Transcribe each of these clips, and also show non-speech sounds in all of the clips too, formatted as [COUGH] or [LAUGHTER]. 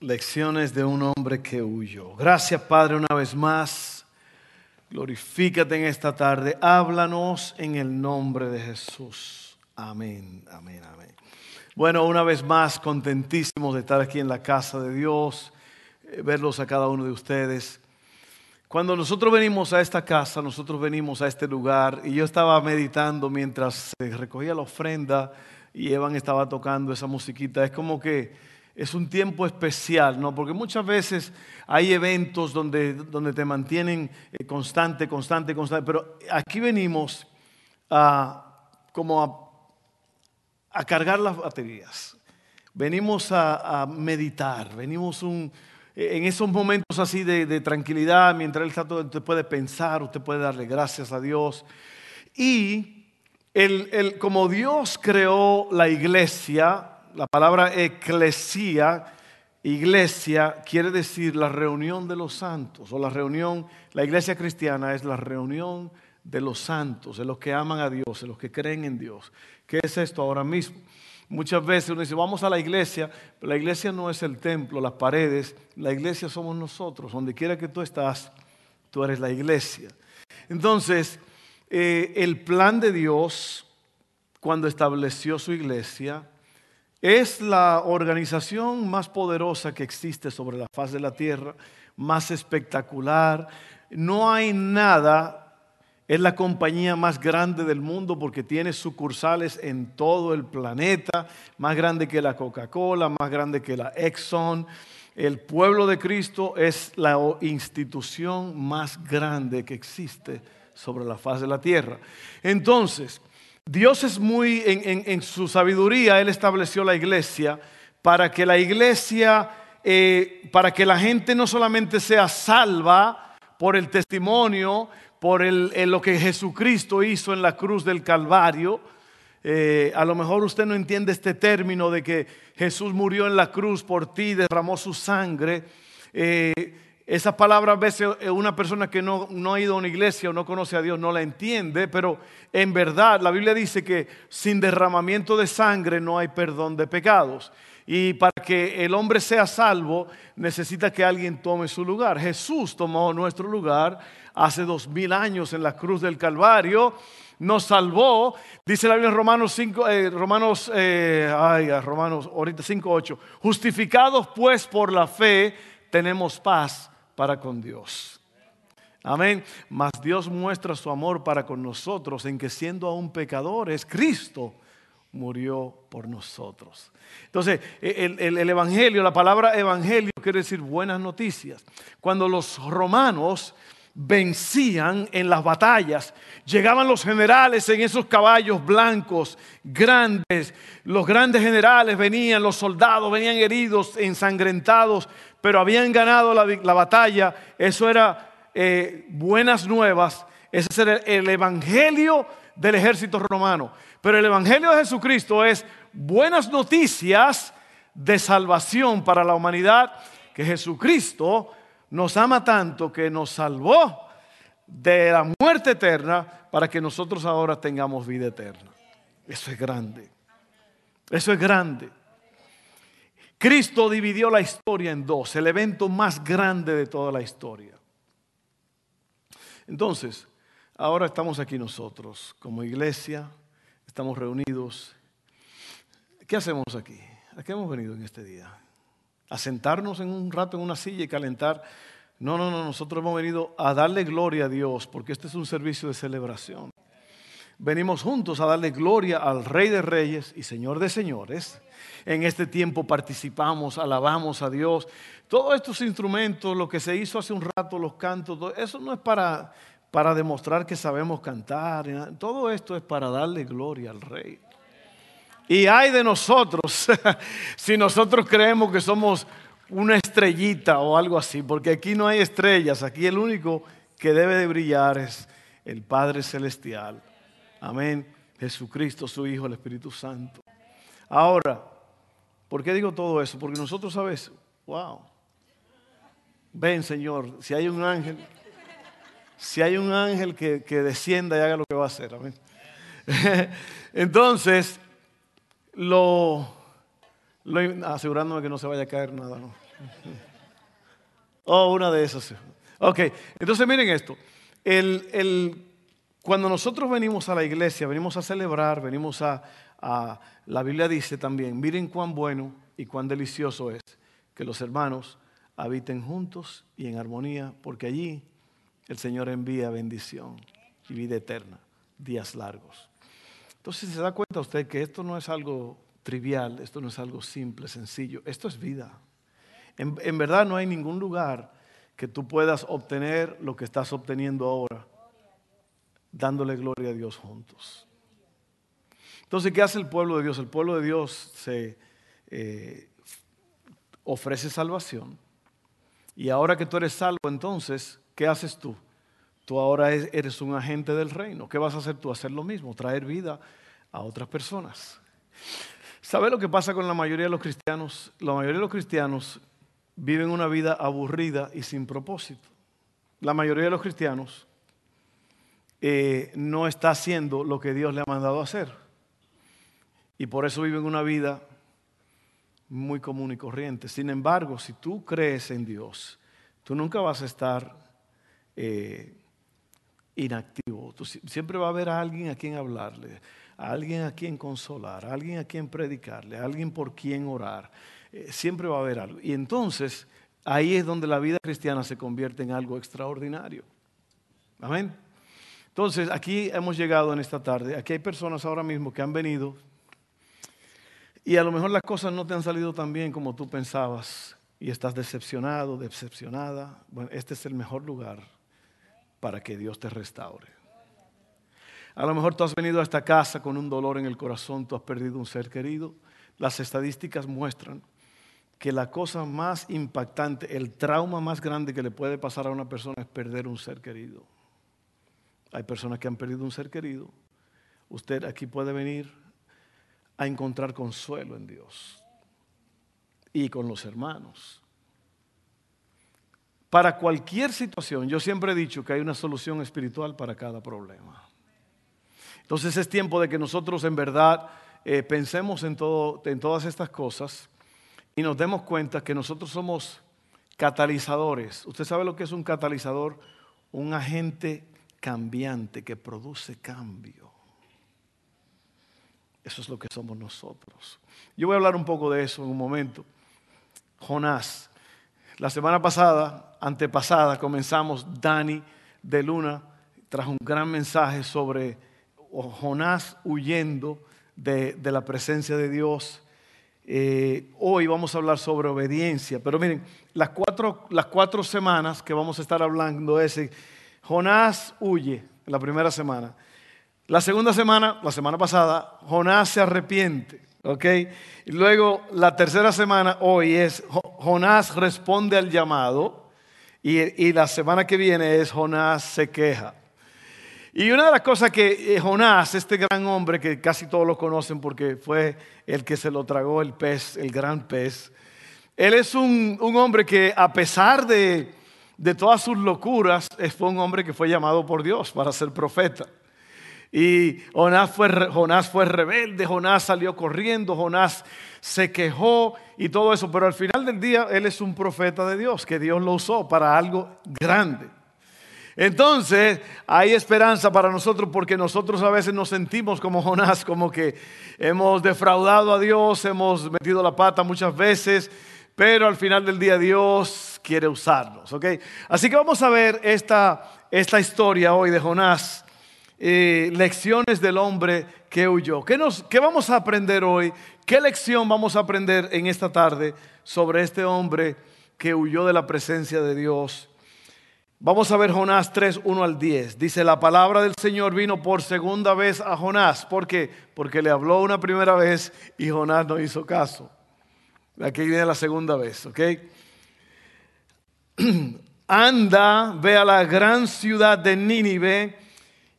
lecciones de un hombre que huyó. Gracias Padre una vez más. Glorifícate en esta tarde. Háblanos en el nombre de Jesús. Amén, amén, amén. Bueno, una vez más, contentísimos de estar aquí en la casa de Dios, eh, verlos a cada uno de ustedes. Cuando nosotros venimos a esta casa, nosotros venimos a este lugar y yo estaba meditando mientras recogía la ofrenda y Evan estaba tocando esa musiquita. Es como que es un tiempo especial, ¿no? Porque muchas veces hay eventos donde, donde te mantienen eh, constante, constante, constante, pero aquí venimos a, como a, cargar las baterías, venimos a, meditar, venimos un, en esos momentos así de, tranquilidad, mientras el está usted puede pensar, usted puede darle gracias a Dios. Y el, el, como Dios creó la iglesia, la palabra eclesía, iglesia, quiere decir la reunión de los santos, o la reunión, la iglesia cristiana es la reunión de los santos, de los que aman a Dios, de los que creen en Dios. ¿Qué es esto ahora mismo? Muchas veces uno dice, vamos a la iglesia, pero la iglesia no es el templo, las paredes, la iglesia somos nosotros, donde quiera que tú estás, tú eres la iglesia. Entonces, eh, el plan de Dios, cuando estableció su iglesia, es la organización más poderosa que existe sobre la faz de la tierra, más espectacular. No hay nada, es la compañía más grande del mundo porque tiene sucursales en todo el planeta, más grande que la Coca-Cola, más grande que la Exxon. El pueblo de Cristo es la institución más grande que existe sobre la faz de la tierra. Entonces, Dios es muy, en, su sabiduría, Él estableció la iglesia para que la iglesia, eh, para que la gente no solamente sea salva por el testimonio, por lo que Jesucristo hizo en la cruz del Calvario. Eh, a lo mejor usted no entiende este término de que Jesús murió en la cruz por ti, derramó su sangre. Eh, esa palabra a veces eh, una persona que no, ha ido a una iglesia o no conoce a Dios no la entiende, pero en verdad la Biblia dice que sin derramamiento de sangre no hay perdón de pecados. Y para que el hombre sea salvo necesita que alguien tome su lugar. Jesús tomó nuestro lugar hace dos mil años en la cruz del Calvario. Nos salvó, dice la Biblia en Romanos 5, eh, Romanos, eh, Romanos, ahorita 5, 8. Justificados pues por la fe, tenemos paz para con Dios. Amén. Mas Dios muestra su amor para con nosotros en que siendo aún pecadores, Cristo murió por nosotros. Entonces, el, el, Evangelio, la palabra Evangelio quiere decir buenas noticias. Cuando los romanos vencían en las batallas. Llegaban los generales en esos caballos blancos, grandes. Los grandes generales venían, los soldados venían heridos, ensangrentados, pero habían ganado la, batalla. Eso era eh, buenas nuevas. Ese era el evangelio del ejército romano. Pero el evangelio de Jesucristo es buenas noticias de salvación para la humanidad que Jesucristo nos ama tanto que nos salvó de la muerte eterna para que nosotros ahora tengamos vida eterna. Eso es grande. Eso es grande. Cristo dividió la historia en dos, el evento más grande de toda la historia. Entonces, ahora estamos aquí nosotros como iglesia, estamos reunidos. ¿Qué hacemos aquí? ¿A qué hemos venido en este día? ¿A sentarnos en un rato en una silla y calentar? No, no, no, nosotros hemos venido a darle gloria a Dios porque este es un servicio de celebración. Venimos juntos a darle gloria al Rey de Reyes y Señor de Señores en este tiempo participamos, alabamos a Dios. Todos estos instrumentos, lo que se hizo hace un rato, los cantos, eso no es para, para demostrar que sabemos cantar. Todo esto es para darle gloria al Rey. Y hay de nosotros, [LAUGHS] si nosotros creemos que somos una estrellita o algo así, porque aquí no hay estrellas, aquí el único que debe de brillar es el Padre Celestial. Amén. Jesucristo, su Hijo, el Espíritu Santo. Ahora, ¿por qué digo todo eso? Porque nosotros a wow, ven Señor, si hay un ángel, si hay un ángel que, descienda y haga lo que va a hacer. Amén. [LAUGHS] Entonces, lo, asegurándome que no se vaya a caer nada. ¿no? [LAUGHS] Oh, una de esas. Ok, entonces miren esto. El, cuando nosotros venimos a la iglesia, venimos a celebrar, venimos a, a, la Biblia dice también, miren cuán bueno y cuán delicioso es que los hermanos habiten juntos y en armonía, porque allí el Señor envía bendición y vida eterna, días largos. Entonces se da cuenta usted que esto no es algo trivial, esto no es algo simple, sencillo, esto es vida. En, verdad no hay ningún lugar que tú puedas obtener lo que estás obteniendo ahora, dándole gloria a Dios juntos. Entonces, ¿qué hace el pueblo de Dios? El pueblo de Dios se eh, ofrece salvación. Y ahora que tú eres salvo, entonces, ¿qué haces tú? Tú ahora eres un agente del reino. ¿Qué vas a hacer tú? Hacer lo mismo, traer vida a otras personas. ¿Sabe lo que pasa con la mayoría de los cristianos? La mayoría de los cristianos viven una vida aburrida y sin propósito. La mayoría de los cristianos eh, no está haciendo lo que Dios le ha mandado hacer. Y por eso viven una vida muy común y corriente. Sin embargo, si tú crees en Dios, tú nunca vas a estar eh, inactivo. siempre va a haber a alguien a quien hablarle a alguien a quien consolar, a alguien a quien predicarle, a alguien por quien orar. Eh, siempre va a haber algo. Y entonces ahí es donde la vida cristiana se convierte en algo extraordinario. Amén. Entonces aquí hemos llegado en esta tarde. Aquí hay personas ahora mismo que han venido y a lo mejor las cosas no te han salido tan bien como tú pensabas y estás decepcionado, decepcionada. Bueno, este es el mejor lugar para que Dios te restaure. A lo mejor tú has venido a esta casa con un dolor en el corazón, tú has perdido un ser querido. Las estadísticas muestran que la cosa más impactante, el trauma más grande que le puede pasar a una persona es perder un ser querido. Hay personas que han perdido un ser querido. Usted aquí puede venir a encontrar consuelo en Dios y con los hermanos. Para cualquier situación, yo siempre he dicho que hay una solución espiritual para cada problema. Entonces es tiempo de que nosotros en verdad eh, pensemos en, todo, en todas estas cosas y nos demos cuenta que nosotros somos catalizadores. ¿Usted sabe lo que es un catalizador? Un agente cambiante que produce cambio. Eso es lo que somos nosotros. Yo voy a hablar un poco de eso en un momento. Jonás. La semana pasada, antepasada, comenzamos Dani de Luna, trajo un gran mensaje sobre Jonás huyendo de, la presencia de Dios. Eh, hoy vamos a hablar sobre obediencia, pero miren, las cuatro, las cuatro semanas que vamos a estar hablando es Jonás huye, la primera semana. La segunda semana, la semana pasada, Jonás se arrepiente, ¿ok? Y luego la tercera semana, hoy es Jonás responde al llamado y, y la semana que viene es Jonás se queja. Y una de las cosas que eh, Jonás, este gran hombre que casi todos lo conocen porque fue el que se lo tragó el pez, el gran pez, él es un, hombre que a pesar de, todas sus locuras, fue un hombre que fue llamado por Dios para ser profeta. Y Jonás fue, Jonás fue rebelde, Jonás salió corriendo, Jonás se quejó y todo eso, pero al final del día él es un profeta de Dios, que Dios lo usó para algo grande. Entonces, hay esperanza para nosotros porque nosotros a veces nos sentimos como Jonás, como que hemos defraudado a Dios, hemos metido la pata muchas veces, pero al final del día Dios quiere usarnos. Así que vamos a ver esta, esta historia hoy de Jonás, eh, lecciones del hombre que huyó. ¿Qué, nos, ¿Qué vamos a aprender hoy? ¿Qué lección vamos a aprender en esta tarde sobre este hombre que huyó de la presencia de Dios? Vamos a ver Jonás 3, 1 al 10. Dice, la palabra del Señor vino por segunda vez a Jonás. ¿Por qué? Porque le habló una primera vez y Jonás no hizo caso. Aquí viene la segunda vez, ¿ok? [CLEARS THROAT] anda, ve a la gran ciudad de Nínive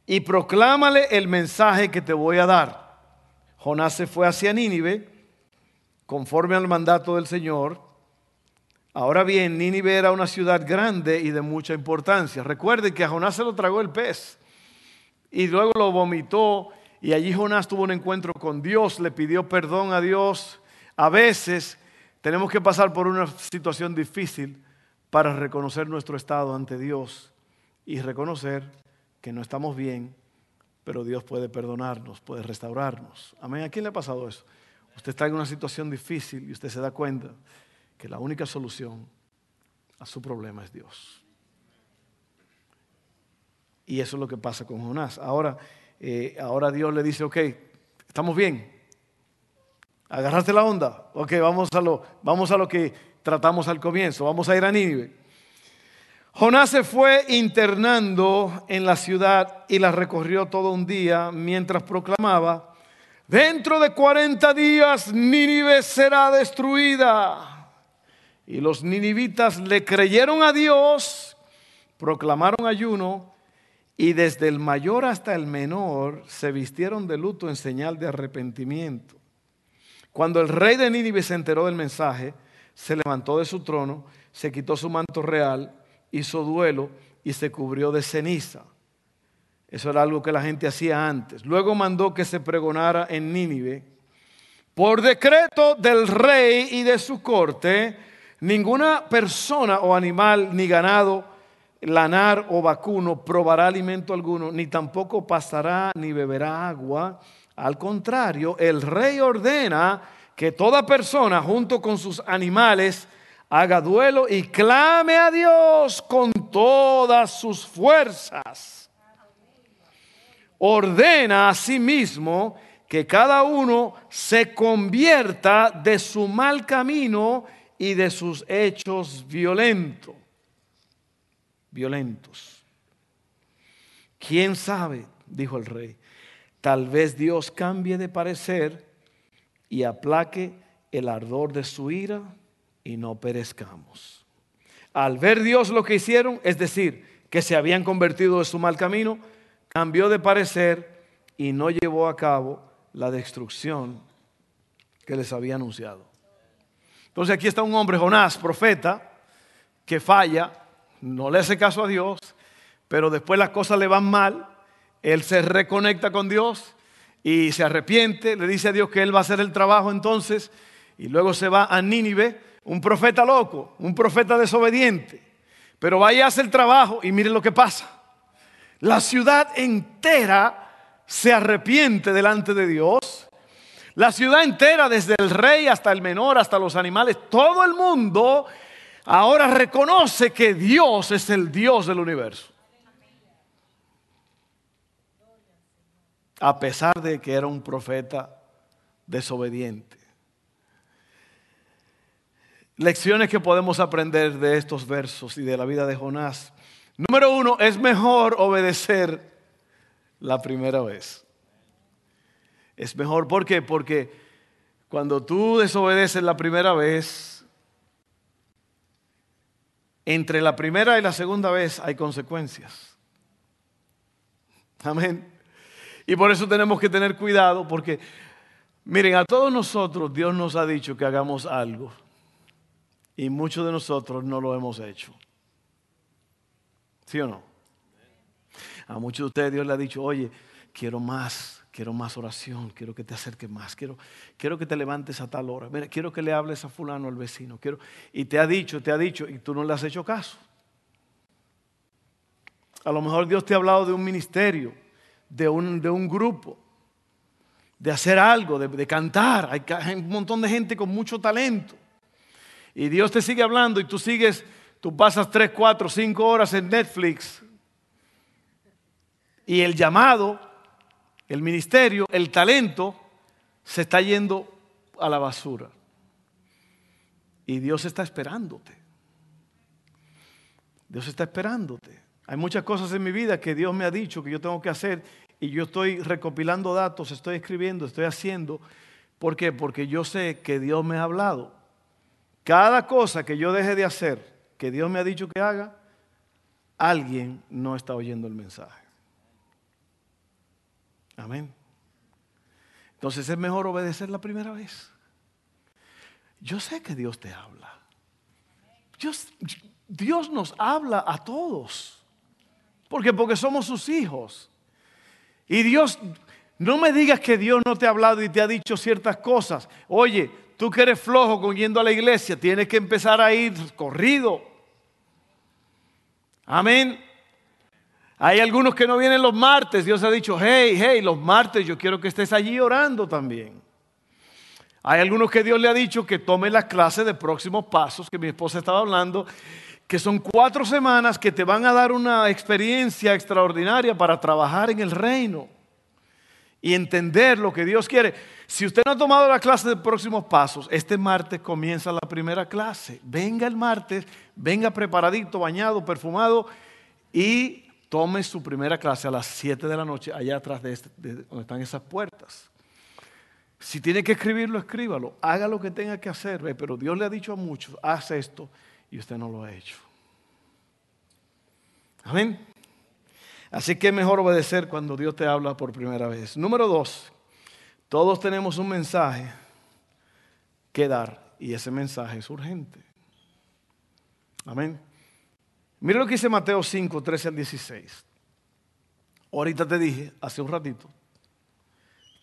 y proclámale el mensaje que te voy a dar. Jonás se fue hacia Nínive conforme al mandato del Señor. Ahora bien, Nínive era una ciudad grande y de mucha importancia. Recuerden que a Jonás se lo tragó el pez y luego lo vomitó y allí Jonás tuvo un encuentro con Dios, le pidió perdón a Dios. A veces tenemos que pasar por una situación difícil para reconocer nuestro estado ante Dios y reconocer que no estamos bien, pero Dios puede perdonarnos, puede restaurarnos. Amén. ¿A quién le ha pasado eso? Usted está en una situación difícil y usted se da cuenta que la única solución a su problema es Dios. Y eso es lo que pasa con Jonás. Ahora, eh, ahora Dios le dice, ok, estamos bien. Agarraste la onda. Ok, vamos a, lo, vamos a lo que tratamos al comienzo. Vamos a ir a Nínive. Jonás se fue internando en la ciudad y la recorrió todo un día mientras proclamaba, dentro de 40 días Nínive será destruida. Y los ninivitas le creyeron a Dios, proclamaron ayuno y desde el mayor hasta el menor se vistieron de luto en señal de arrepentimiento. Cuando el rey de Nínive se enteró del mensaje, se levantó de su trono, se quitó su manto real, hizo duelo y se cubrió de ceniza. Eso era algo que la gente hacía antes. Luego mandó que se pregonara en Nínive. Por decreto del rey y de su corte, ninguna persona o animal ni ganado, lanar o vacuno probará alimento alguno, ni tampoco pasará ni beberá agua. Al contrario, el rey ordena que toda persona junto con sus animales haga duelo y clame a Dios con todas sus fuerzas. Ordena a sí mismo que cada uno se convierta de su mal camino y de sus hechos violentos. Violentos. ¿Quién sabe? dijo el rey. Tal vez Dios cambie de parecer y aplaque el ardor de su ira y no perezcamos. Al ver Dios lo que hicieron, es decir, que se habían convertido de su mal camino, cambió de parecer y no llevó a cabo la destrucción que les había anunciado. Entonces aquí está un hombre, Jonás, profeta, que falla, no le hace caso a Dios, pero después las cosas le van mal, él se reconecta con Dios y se arrepiente, le dice a Dios que él va a hacer el trabajo entonces, y luego se va a Nínive un profeta loco, un profeta desobediente. Pero vaya a hacer el trabajo y mire lo que pasa. La ciudad entera se arrepiente delante de Dios. La ciudad entera, desde el rey hasta el menor, hasta los animales, todo el mundo ahora reconoce que Dios es el Dios del universo. A pesar de que era un profeta desobediente. Lecciones que podemos aprender de estos versos y de la vida de Jonás. Número uno, es mejor obedecer la primera vez. Es mejor, ¿por qué? Porque cuando tú desobedeces la primera vez, entre la primera y la segunda vez hay consecuencias. Amén. Y por eso tenemos que tener cuidado porque, miren, a todos nosotros Dios nos ha dicho que hagamos algo y muchos de nosotros no lo hemos hecho. ¿Sí o no? A muchos de ustedes Dios le ha dicho, oye, quiero más, quiero más oración, quiero que te acerques más, quiero, quiero que te levantes a tal hora, quiero que le hables a fulano, al vecino, quiero, y te ha dicho, te ha dicho, y tú no le has hecho caso. A lo mejor Dios te ha hablado de un ministerio, de un, de un grupo, de hacer algo, de, de cantar. hay un montón de gente con mucho talento y Dios te sigue hablando y tú sigues, tú pasas 3, 4, 5 horas en Netflix y el llamado, el ministerio, el talento se está yendo a la basura. Y Dios está esperándote. Dios está esperándote. Hay muchas cosas en mi vida que Dios me ha dicho que yo tengo que hacer y yo estoy recopilando datos, estoy escribiendo, estoy haciendo. ¿Por qué? Porque yo sé que Dios me ha hablado. Cada cosa que yo deje de hacer que Dios me ha dicho que haga, alguien no está oyendo el mensaje. Amén. Entonces es mejor obedecer la primera vez. Yo sé que Dios te habla. Dios, Dios nos habla a todos. Porque porque somos sus hijos. Y Dios, no me digas que Dios no te ha hablado y te ha dicho ciertas cosas. Oye, tú que eres flojo con yendo a la iglesia, tienes que empezar a ir corrido. Amén. Hay algunos que no vienen los martes. Dios ha dicho, hey, hey, los martes yo quiero que estés allí orando también. Hay algunos que Dios le ha dicho que tome la clase de próximos pasos, que mi esposa estaba hablando, que son cuatro semanas que te van a dar una experiencia extraordinaria para trabajar en el reino y entender lo que Dios quiere. Si usted no ha tomado la clase de próximos pasos, este martes comienza la primera clase. Venga el martes, venga preparadito, bañado, perfumado y tome su primera clase a las 7 de la noche allá atrás este, de, donde están esas puertas. Si tiene que escribirlo, escríbalo. Haga lo que tenga que hacer. Pero Dios le ha dicho a muchos, haz esto y usted no lo ha hecho. Amén. Así que es mejor obedecer cuando Dios te habla por primera vez. Número dos, todos tenemos un mensaje que dar y ese mensaje es urgente. Amén. Mira lo que dice Mateo 5, 13 al 16. Ahorita te dije, hace un ratito,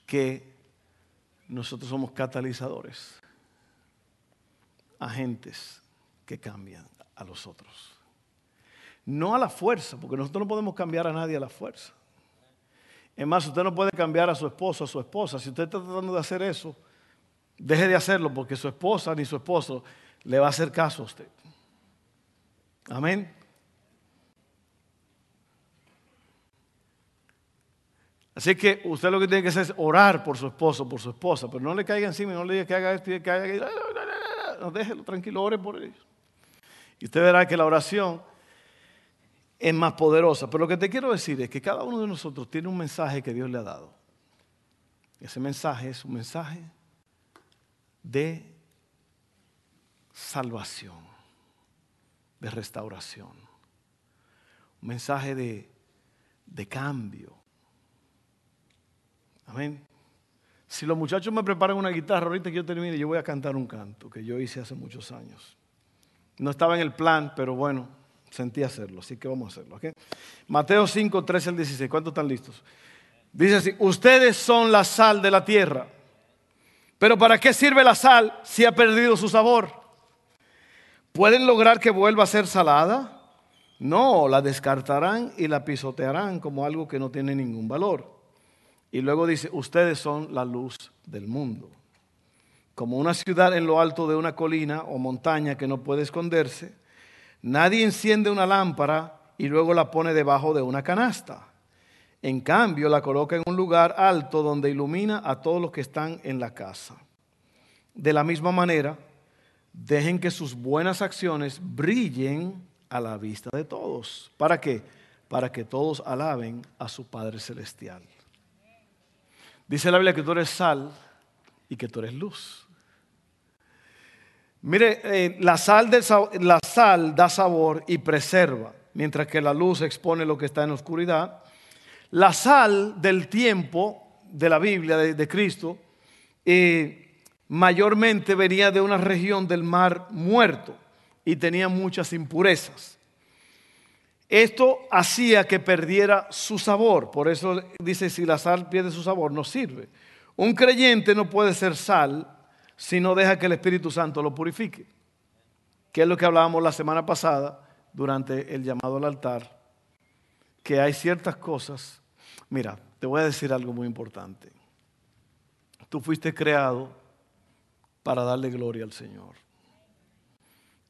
que nosotros somos catalizadores, agentes que cambian a los otros. No a la fuerza, porque nosotros no podemos cambiar a nadie a la fuerza. Es más, usted no puede cambiar a su esposo a su esposa. Si usted está tratando de hacer eso, deje de hacerlo porque su esposa ni su esposo le va a hacer caso a usted. Amén. Así que usted lo que tiene que hacer es orar por su esposo, por su esposa, pero no le caiga encima no le diga que haga esto y que haga esto. No, déjelo tranquilo, ore por ellos. Y usted verá que la oración es más poderosa. Pero lo que te quiero decir es que cada uno de nosotros tiene un mensaje que Dios le ha dado. Ese mensaje es un mensaje de salvación, de restauración, un mensaje de, de cambio, Amén. Si los muchachos me preparan una guitarra, ahorita que yo termine, yo voy a cantar un canto que yo hice hace muchos años. No estaba en el plan, pero bueno, sentí hacerlo, así que vamos a hacerlo. Mateo 5, 13 al 16. ¿Cuántos están listos? Dice así, ustedes son la sal de la tierra. Pero ¿para qué sirve la sal si ha perdido su sabor? ¿Pueden lograr que vuelva a ser salada? No, la descartarán y la pisotearán como algo que no tiene ningún valor. Y luego dice, ustedes son la luz del mundo. Como una ciudad en lo alto de una colina o montaña que no puede esconderse, nadie enciende una lámpara y luego la pone debajo de una canasta. En cambio, la coloca en un lugar alto donde ilumina a todos los que están en la casa. De la misma manera, dejen que sus buenas acciones brillen a la vista de todos. ¿Para qué? Para que todos alaben a su Padre Celestial. Dice la Biblia que tú eres sal y que tú eres luz. Mire, eh, la, sal da sabor y preserva, mientras que la luz expone lo que está en la oscuridad. La sal del tiempo de la Biblia, de, Cristo, eh, mayormente venía de una región del mar muerto y tenía muchas impurezas. Esto hacía que perdiera su sabor. Por eso dice, si la sal pierde su sabor, no sirve. Un creyente no puede ser sal si no deja que el Espíritu Santo lo purifique. Que es lo que hablábamos la semana pasada durante el llamado al altar. Que hay ciertas cosas. Mira, te voy a decir algo muy importante. Tú fuiste creado para darle gloria al Señor.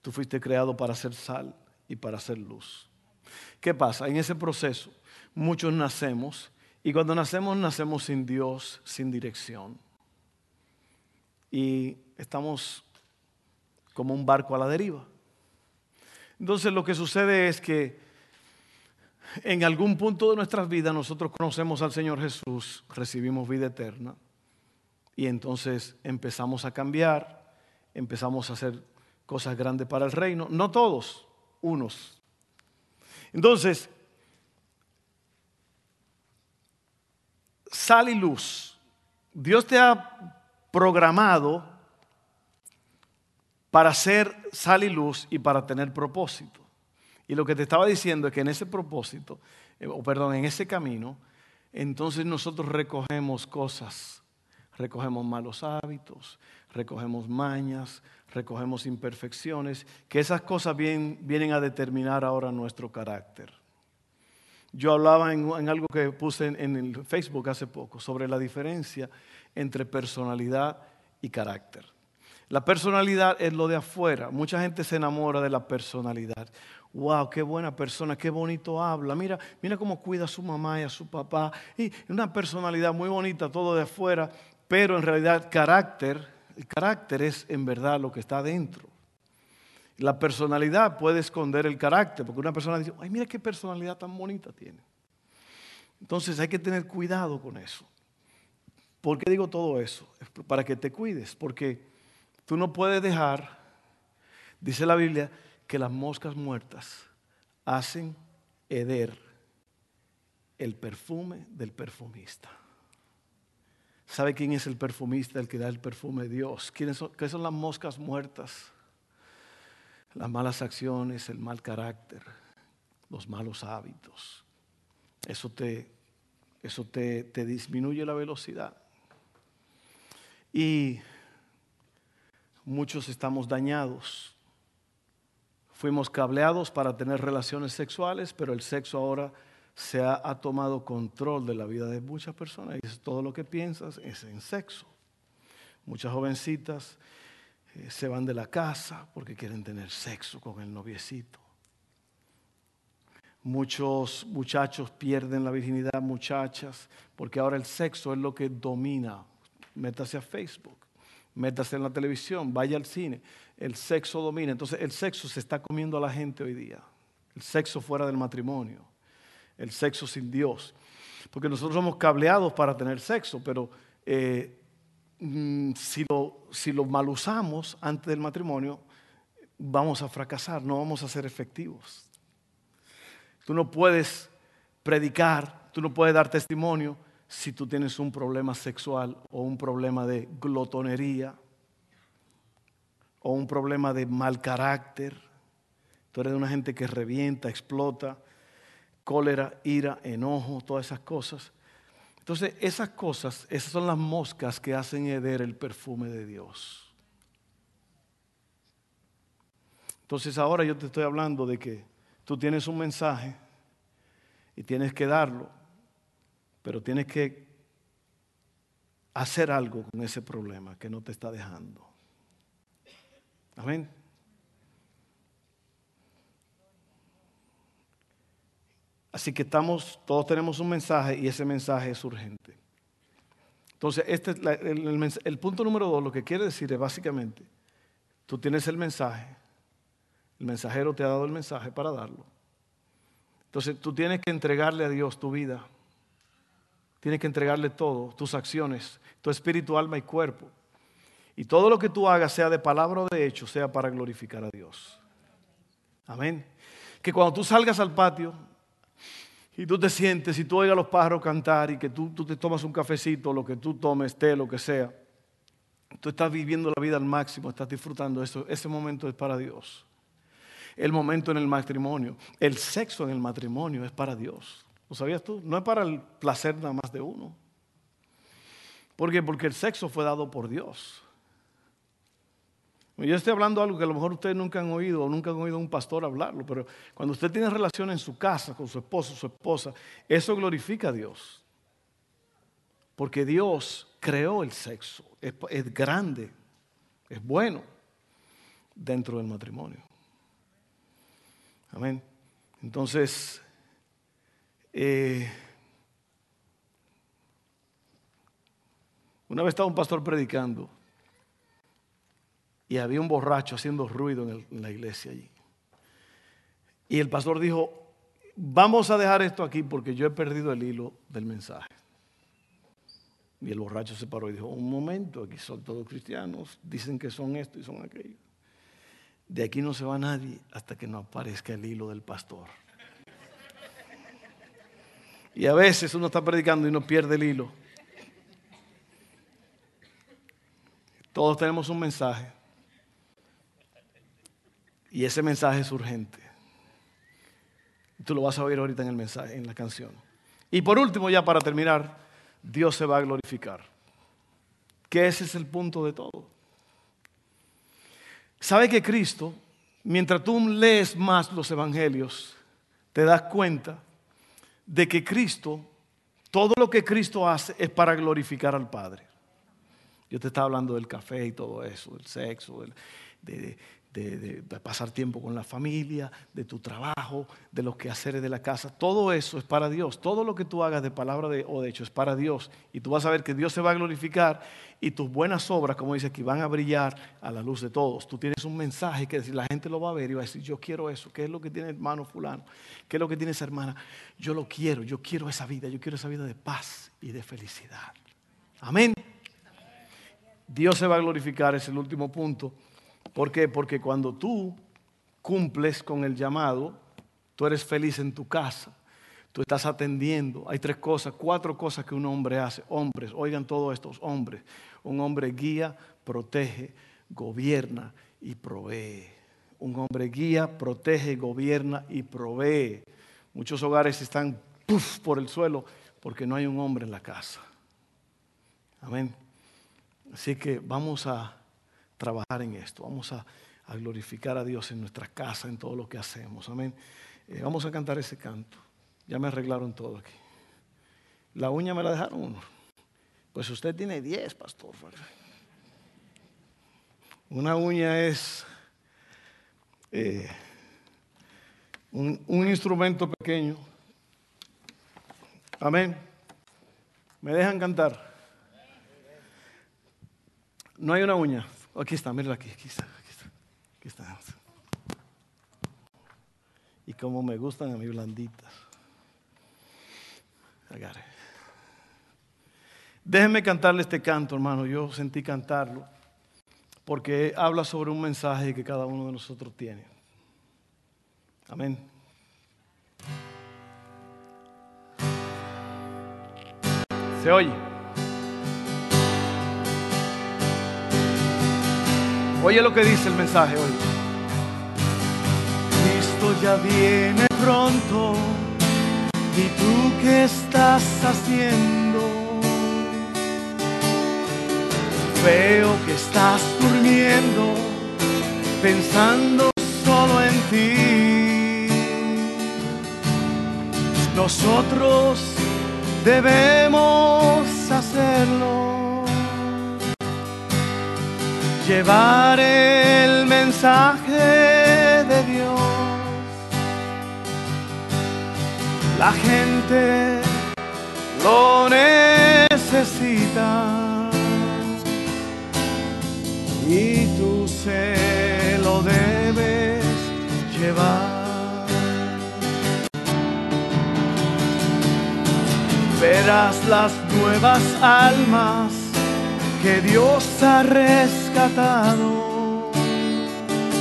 Tú fuiste creado para ser sal y para ser luz. ¿Qué pasa? En ese proceso muchos nacemos y cuando nacemos nacemos sin Dios, sin dirección. Y estamos como un barco a la deriva. Entonces lo que sucede es que en algún punto de nuestras vidas nosotros conocemos al Señor Jesús, recibimos vida eterna y entonces empezamos a cambiar, empezamos a hacer cosas grandes para el reino. No todos, unos. Entonces, sal y luz. Dios te ha programado para ser sal y luz y para tener propósito. Y lo que te estaba diciendo es que en ese propósito, eh, o perdón, en ese camino, entonces nosotros recogemos cosas, recogemos malos hábitos, recogemos mañas, recogemos imperfecciones, que esas cosas vienen a determinar ahora nuestro carácter. Yo hablaba en, algo que puse en, el Facebook hace poco sobre la diferencia entre personalidad y carácter. La personalidad es lo de afuera. Mucha gente se enamora de la personalidad. Wow, qué buena persona, qué bonito habla. Mira, mira cómo cuida a su mamá y a su papá. Y una personalidad muy bonita, todo de afuera, pero en realidad carácter, el carácter es en verdad lo que está dentro. La personalidad puede esconder el carácter, porque una persona dice, ay, mira qué personalidad tan bonita tiene. Entonces hay que tener cuidado con eso. ¿Por qué digo todo eso? Para que te cuides, porque tú no puedes dejar, dice la Biblia, que las moscas muertas hacen heder el perfume del perfumista. ¿Sabe quién es el perfumista, el que da el perfume? Dios. ¿Quiénes son, ¿Qué son las moscas muertas? las malas acciones, el mal carácter, los malos hábitos. Eso te, eso te, te disminuye la velocidad. Y muchos estamos dañados. Fuimos cableados para tener relaciones sexuales, pero el sexo ahora se ha, tomado control de la vida de muchas personas. Y todo lo que piensas es en sexo. Muchas jovencitas eh, se van de la casa porque quieren tener sexo con el noviecito. Muchos muchachos pierden la virginidad, muchachas, porque ahora el sexo es lo que domina. Métase a Facebook, métase en la televisión, vaya al cine. El sexo domina. Entonces el sexo se está comiendo a la gente hoy día. El sexo fuera del matrimonio. El sexo sin Dios. Porque nosotros somos cableados para tener sexo, pero eh, Mm, si lo, si lo mal usamos antes del matrimonio, vamos a fracasar, no vamos a ser efectivos. Tú no puedes predicar, tú no puedes dar testimonio si tú tienes un problema sexual o un problema de glotonería o un problema de mal carácter. Tú eres una gente que revienta, explota, cólera, ira, enojo, todas esas cosas. Entonces, esas cosas, esas son las moscas que hacen heder el perfume de Dios. Entonces, ahora yo te estoy hablando de que tú tienes un mensaje y tienes que darlo, pero tienes que hacer algo con ese problema que no te está dejando. Amén. Así que estamos, todos tenemos un mensaje y ese mensaje es urgente. Entonces, este es el, el punto número dos, lo que quiere decir es básicamente, tú tienes el mensaje, el mensajero te ha dado el mensaje para darlo. Entonces, tú tienes que entregarle a Dios tu vida, tienes que entregarle todo, tus acciones, tu espíritu, alma y cuerpo. Y todo lo que tú hagas, sea de palabra o de hecho, sea para glorificar a Dios. Amén. Que cuando tú salgas al patio, y tú te sientes y tú oigas a los pájaros cantar y que tú, tú te tomas un cafecito, lo que tú tomes, té, lo que sea, tú estás viviendo la vida al máximo, estás disfrutando eso, ese momento es para Dios. El momento en el matrimonio, el sexo en el matrimonio es para Dios. ¿Lo sabías tú? No es para el placer nada más de uno. ¿Por qué? Porque el sexo fue dado por Dios. Yo estoy hablando algo que a lo mejor ustedes nunca han oído o nunca han oído a un pastor hablarlo, pero cuando usted tiene relación en su casa con su esposo, su esposa, eso glorifica a Dios. Porque Dios creó el sexo, es, grande, es bueno dentro del matrimonio. Amén. Entonces, eh, una vez estaba un pastor predicando y había un borracho haciendo ruido en, la iglesia allí. Y el pastor dijo, vamos a dejar esto aquí porque yo he perdido el hilo del mensaje. Y el borracho se paró y dijo, un momento, aquí son todos cristianos, dicen que son esto y son aquello. de aquí no se va nadie hasta que no aparezca el hilo del pastor. Y a veces uno está predicando y no pierde el hilo. Todos tenemos un mensaje. Y ese mensaje es urgente. Tú lo vas a oír ahorita en el mensaje, en la canción. Y por último, ya para terminar, Dios se va a glorificar. Que ese es el punto de todo. ¿Sabe que Cristo, mientras tú lees más los evangelios, te das cuenta de que Cristo, todo lo que Cristo hace es para glorificar al Padre? Yo te estaba hablando del café y todo eso, del sexo, de, de, pasar tiempo con la familia, de tu trabajo, de los quehaceres de la casa. Todo eso es para Dios. Todo lo que tú hagas de palabra o de hecho es para Dios. Y tú vas a ver que Dios se va a glorificar y tus buenas obras, como dice aquí, van a brillar a la luz de todos. Tú tienes un mensaje que la gente lo va a ver y va a decir, yo quiero eso. ¿Qué es lo que tiene hermano fulano? ¿Qué es lo que tiene esa hermana? Yo lo quiero, yo quiero esa vida, yo quiero esa vida de paz y de felicidad. Amén. Dios se va a glorificar, es el último punto. ¿Por qué? Porque cuando tú cumples con el llamado, tú eres feliz en tu casa, tú estás atendiendo. Hay tres cosas, cuatro cosas que un hombre hace. Hombres, oigan todos estos hombres. Un hombre guía, protege, gobierna y provee. Un hombre guía, protege, gobierna y provee. Muchos hogares están por el suelo porque no hay un hombre en la casa. Amén. Así que vamos a trabajar en esto. Vamos a, glorificar a Dios en nuestra casa, en todo lo que hacemos. Amén. Eh, vamos a cantar ese canto. Ya me arreglaron todo aquí. La uña me la dejaron uno. Pues usted tiene diez, pastor. Una uña es eh, un instrumento pequeño. Amén. ¿Me dejan cantar? No hay una uña. Aquí está, mírala aquí, aquí está, aquí está, aquí está. Y como me gustan a mí blanditas. Agarre. Déjenme cantarle este canto, hermano. Yo sentí cantarlo porque habla sobre un mensaje que cada uno de nosotros tiene. Amén. Se oye. Oye lo que dice el mensaje hoy. Cristo ya viene pronto. ¿Y tú qué estás haciendo? Veo que estás durmiendo, pensando solo en ti. Nosotros debemos hacerlo llevar el mensaje de Dios. La gente lo necesita y tú se lo debes llevar. Verás las nuevas almas que Dios ha rescatado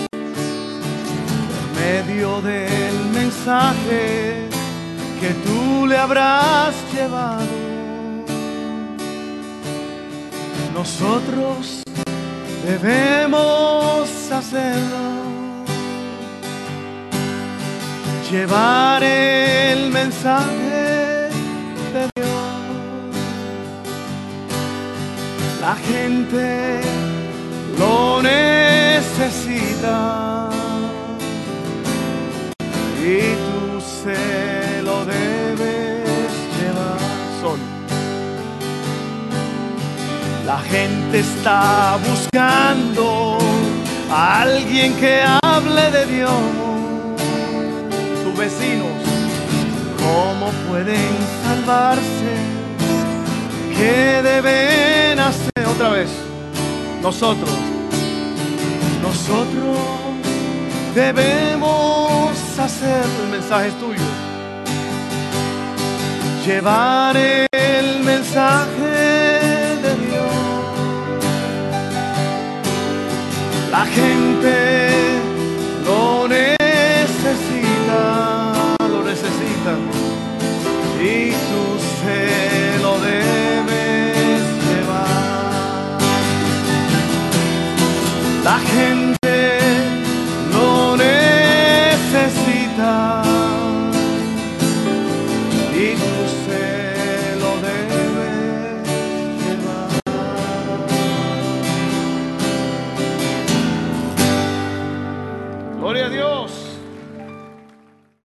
por medio del mensaje que tú le habrás llevado. Nosotros debemos hacerlo, llevar el mensaje La gente lo necesita y tú se lo debes llevar solo. La gente está buscando a alguien que hable de Dios. Tus vecinos, ¿cómo pueden salvarse? ¿Qué deben? Otra vez. Nosotros, nosotros debemos hacer, el mensaje tuyo, llevar el mensaje de Dios. La gente